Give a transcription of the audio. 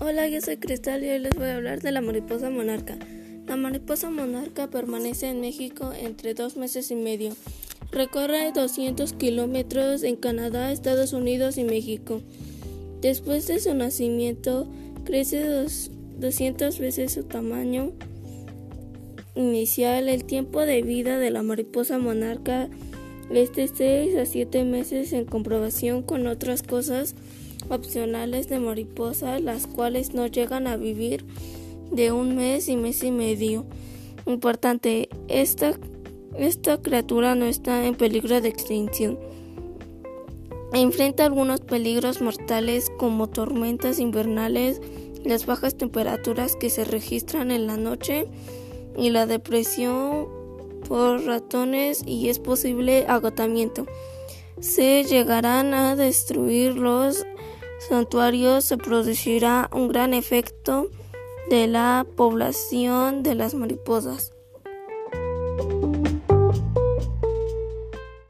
Hola, yo soy Cristal y hoy les voy a hablar de la mariposa monarca. La mariposa monarca permanece en México entre dos meses y medio. Recorre 200 kilómetros en Canadá, Estados Unidos y México. Después de su nacimiento, crece 200 veces su tamaño inicial. El tiempo de vida de la mariposa monarca es de 6 a 7 meses en comprobación con otras cosas opcionales de mariposa, las cuales no llegan a vivir de un mes y mes y medio. Importante, esta, esta criatura no está en peligro de extinción. Enfrenta algunos peligros mortales como tormentas invernales, las bajas temperaturas que se registran en la noche y la depresión por ratones y es posible agotamiento. Se llegarán a destruir los santuarios se producirá un gran efecto de la población de las mariposas.